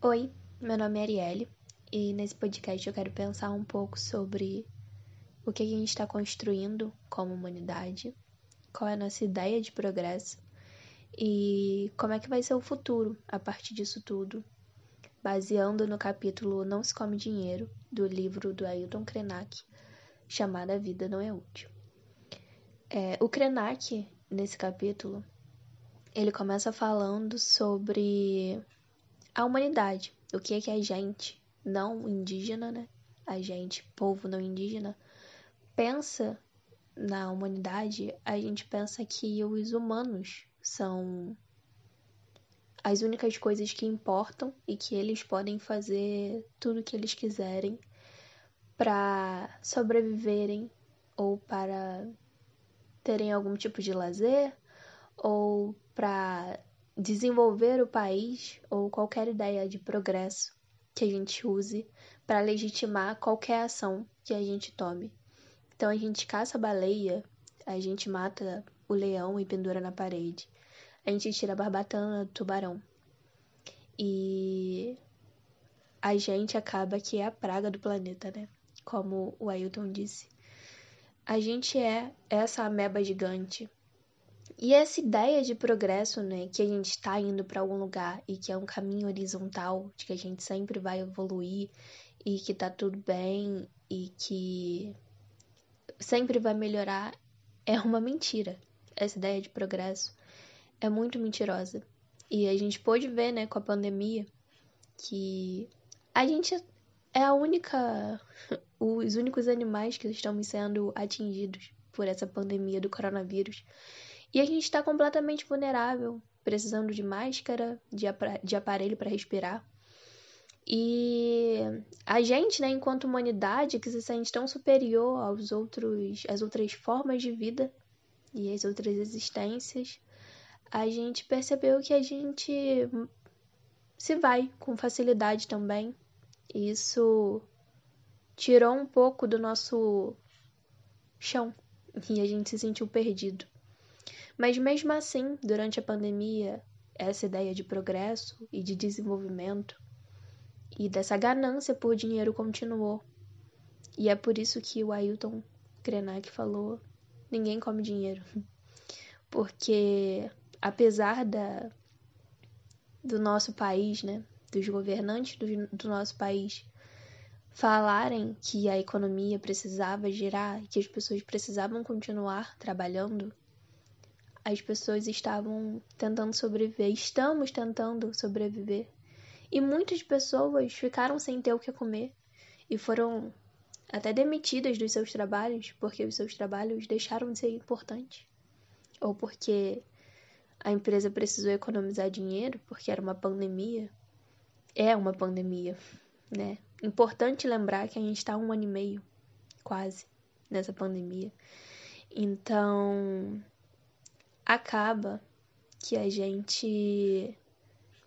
Oi, meu nome é Arielle e nesse podcast eu quero pensar um pouco sobre o que a gente está construindo como humanidade, qual é a nossa ideia de progresso e como é que vai ser o futuro a partir disso tudo, baseando no capítulo Não se come dinheiro do livro do Ailton Krenak, chamado A Vida Não é Útil. É, o Krenak, nesse capítulo, ele começa falando sobre a humanidade, o que é que a gente, não indígena, né? A gente, povo não indígena, pensa na humanidade, a gente pensa que os humanos são as únicas coisas que importam e que eles podem fazer tudo o que eles quiserem para sobreviverem ou para terem algum tipo de lazer ou para desenvolver o país ou qualquer ideia de progresso que a gente use para legitimar qualquer ação que a gente tome. Então a gente caça a baleia, a gente mata o leão e pendura na parede. A gente tira a barbatana do tubarão. E a gente acaba que é a praga do planeta, né? Como o Ailton disse. A gente é essa ameba gigante e essa ideia de progresso, né, que a gente está indo para algum lugar e que é um caminho horizontal, de que a gente sempre vai evoluir e que tá tudo bem e que sempre vai melhorar, é uma mentira. Essa ideia de progresso é muito mentirosa. E a gente pôde ver, né, com a pandemia, que a gente é a única, os únicos animais que estão sendo atingidos por essa pandemia do coronavírus. E a gente está completamente vulnerável, precisando de máscara, de, de aparelho para respirar. E a gente, né, enquanto humanidade, que se sente tão superior aos outros, às outras formas de vida e às outras existências, a gente percebeu que a gente se vai com facilidade também. E isso tirou um pouco do nosso chão e a gente se sentiu perdido. Mas mesmo assim, durante a pandemia, essa ideia de progresso e de desenvolvimento e dessa ganância por dinheiro continuou. E é por isso que o Ailton Krenak falou: ninguém come dinheiro. Porque apesar da do nosso país, né, dos governantes do, do nosso país falarem que a economia precisava girar, que as pessoas precisavam continuar trabalhando, as pessoas estavam tentando sobreviver, estamos tentando sobreviver. E muitas pessoas ficaram sem ter o que comer e foram até demitidas dos seus trabalhos porque os seus trabalhos deixaram de ser importantes. Ou porque a empresa precisou economizar dinheiro porque era uma pandemia. É uma pandemia, né? Importante lembrar que a gente está um ano e meio, quase, nessa pandemia. Então, acaba que a gente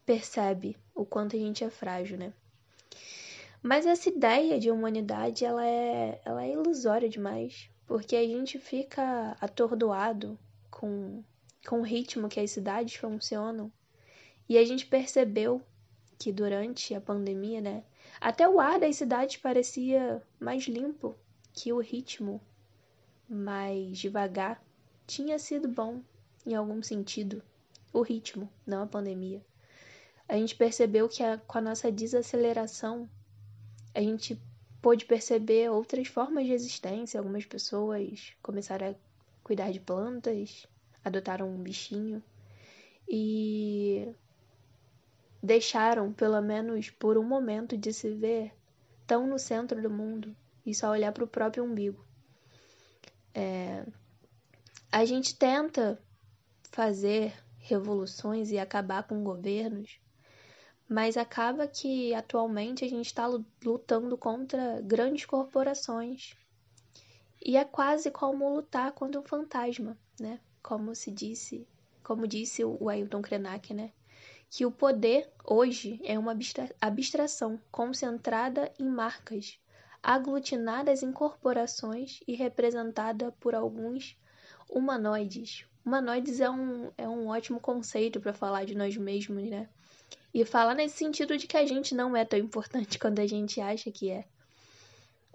percebe o quanto a gente é frágil, né? Mas essa ideia de humanidade, ela é, ela é ilusória demais, porque a gente fica atordoado com, com o ritmo que as cidades funcionam. E a gente percebeu que durante a pandemia, né, até o ar das cidades parecia mais limpo, que o ritmo mais devagar tinha sido bom em algum sentido, o ritmo, não a pandemia. A gente percebeu que a, com a nossa desaceleração, a gente pôde perceber outras formas de existência. Algumas pessoas começaram a cuidar de plantas, adotaram um bichinho e deixaram, pelo menos por um momento, de se ver tão no centro do mundo e só olhar para o próprio umbigo. É... A gente tenta fazer revoluções e acabar com governos, mas acaba que atualmente a gente está lutando contra grandes corporações. E é quase como lutar contra um fantasma, né? Como se disse, como disse o Ailton Krenak, né? Que o poder hoje é uma abstração concentrada em marcas, aglutinadas em corporações e representada por alguns humanoides, Humanoides é um, é um ótimo conceito para falar de nós mesmos, né? E fala nesse sentido de que a gente não é tão importante quanto a gente acha que é.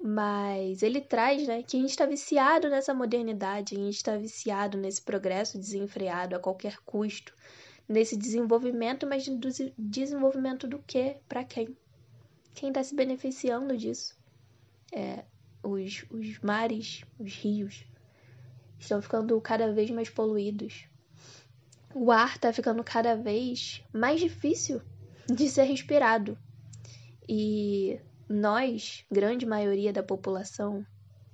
Mas ele traz, né, que a gente está viciado nessa modernidade, a gente está viciado nesse progresso desenfreado a qualquer custo, nesse desenvolvimento, mas do desenvolvimento do quê? Para quem? Quem está se beneficiando disso? É, os, os mares, os rios, estão ficando cada vez mais poluídos. O ar está ficando cada vez mais difícil de ser respirado. E nós, grande maioria da população,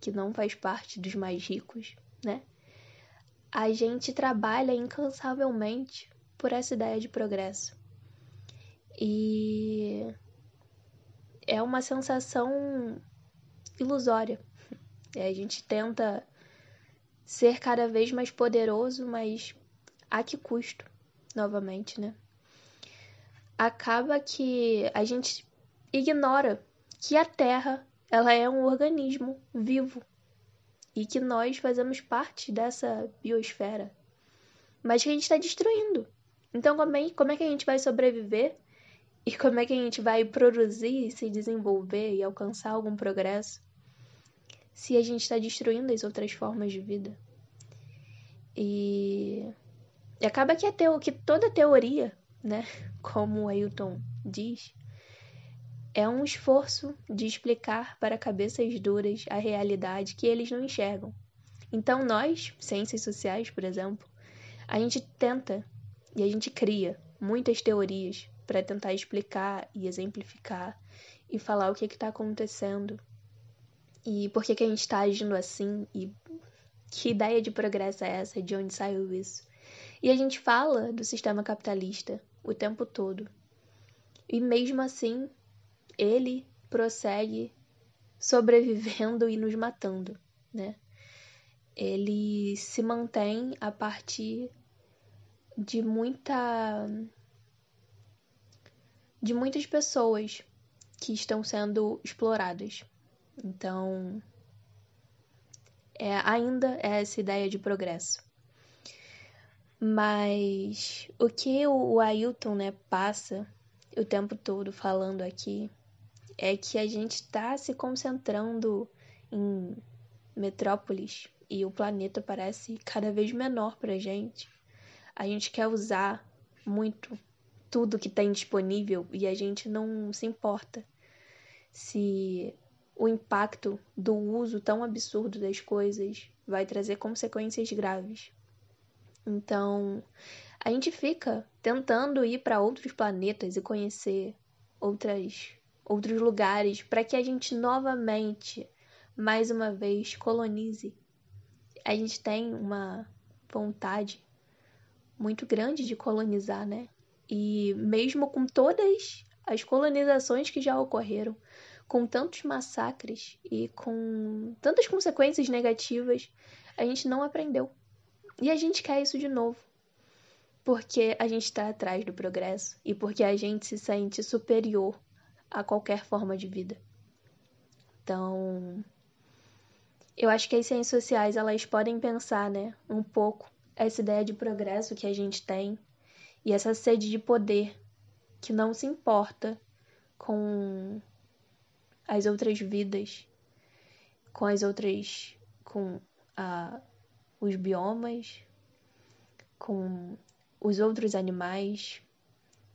que não faz parte dos mais ricos, né? A gente trabalha incansavelmente por essa ideia de progresso. E é uma sensação ilusória. A gente tenta ser cada vez mais poderoso, mas a que custo? Novamente, né? Acaba que a gente ignora que a Terra ela é um organismo vivo e que nós fazemos parte dessa biosfera, mas que a gente está destruindo. Então, como é, como é que a gente vai sobreviver e como é que a gente vai produzir, se desenvolver e alcançar algum progresso se a gente está destruindo as outras formas de vida? E, e acaba que, a teo, que toda teoria, né, como Ailton diz, é um esforço de explicar para cabeças duras a realidade que eles não enxergam. Então, nós, ciências sociais, por exemplo, a gente tenta e a gente cria muitas teorias para tentar explicar e exemplificar e falar o que está acontecendo e por que, que a gente está agindo assim e que ideia de progresso é essa, de onde saiu isso. E a gente fala do sistema capitalista o tempo todo. E mesmo assim, ele prossegue sobrevivendo e nos matando, né? Ele se mantém a partir de muita de muitas pessoas que estão sendo exploradas. Então, é ainda é essa ideia de progresso. Mas o que o Ailton, né, passa o tempo todo falando aqui é que a gente está se concentrando em metrópoles e o planeta parece cada vez menor para gente. A gente quer usar muito tudo que tem disponível e a gente não se importa se o impacto do uso tão absurdo das coisas vai trazer consequências graves. Então, a gente fica tentando ir para outros planetas e conhecer outras outros lugares para que a gente novamente, mais uma vez, colonize. A gente tem uma vontade muito grande de colonizar, né? E mesmo com todas as colonizações que já ocorreram, com tantos massacres e com tantas consequências negativas, a gente não aprendeu. E a gente quer isso de novo. Porque a gente está atrás do progresso e porque a gente se sente superior a qualquer forma de vida. Então, eu acho que as ciências sociais elas podem pensar, né, um pouco essa ideia de progresso que a gente tem e essa sede de poder que não se importa com as outras vidas, com as outras, com a, os biomas, com os outros animais,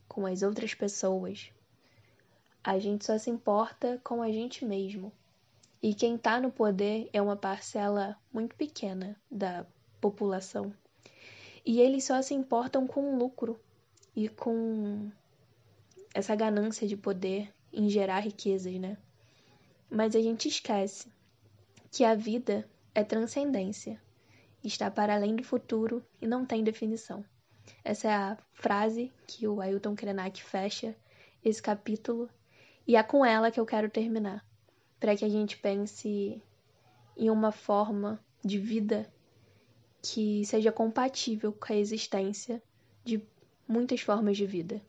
com as outras pessoas. A gente só se importa com a gente mesmo. E quem está no poder é uma parcela muito pequena da população. E eles só se importam com o lucro e com essa ganância de poder em gerar riquezas, né? Mas a gente esquece que a vida é transcendência, está para além do futuro e não tem definição. Essa é a frase que o Ailton Krenak fecha esse capítulo e é com ela que eu quero terminar, para que a gente pense em uma forma de vida que seja compatível com a existência de muitas formas de vida.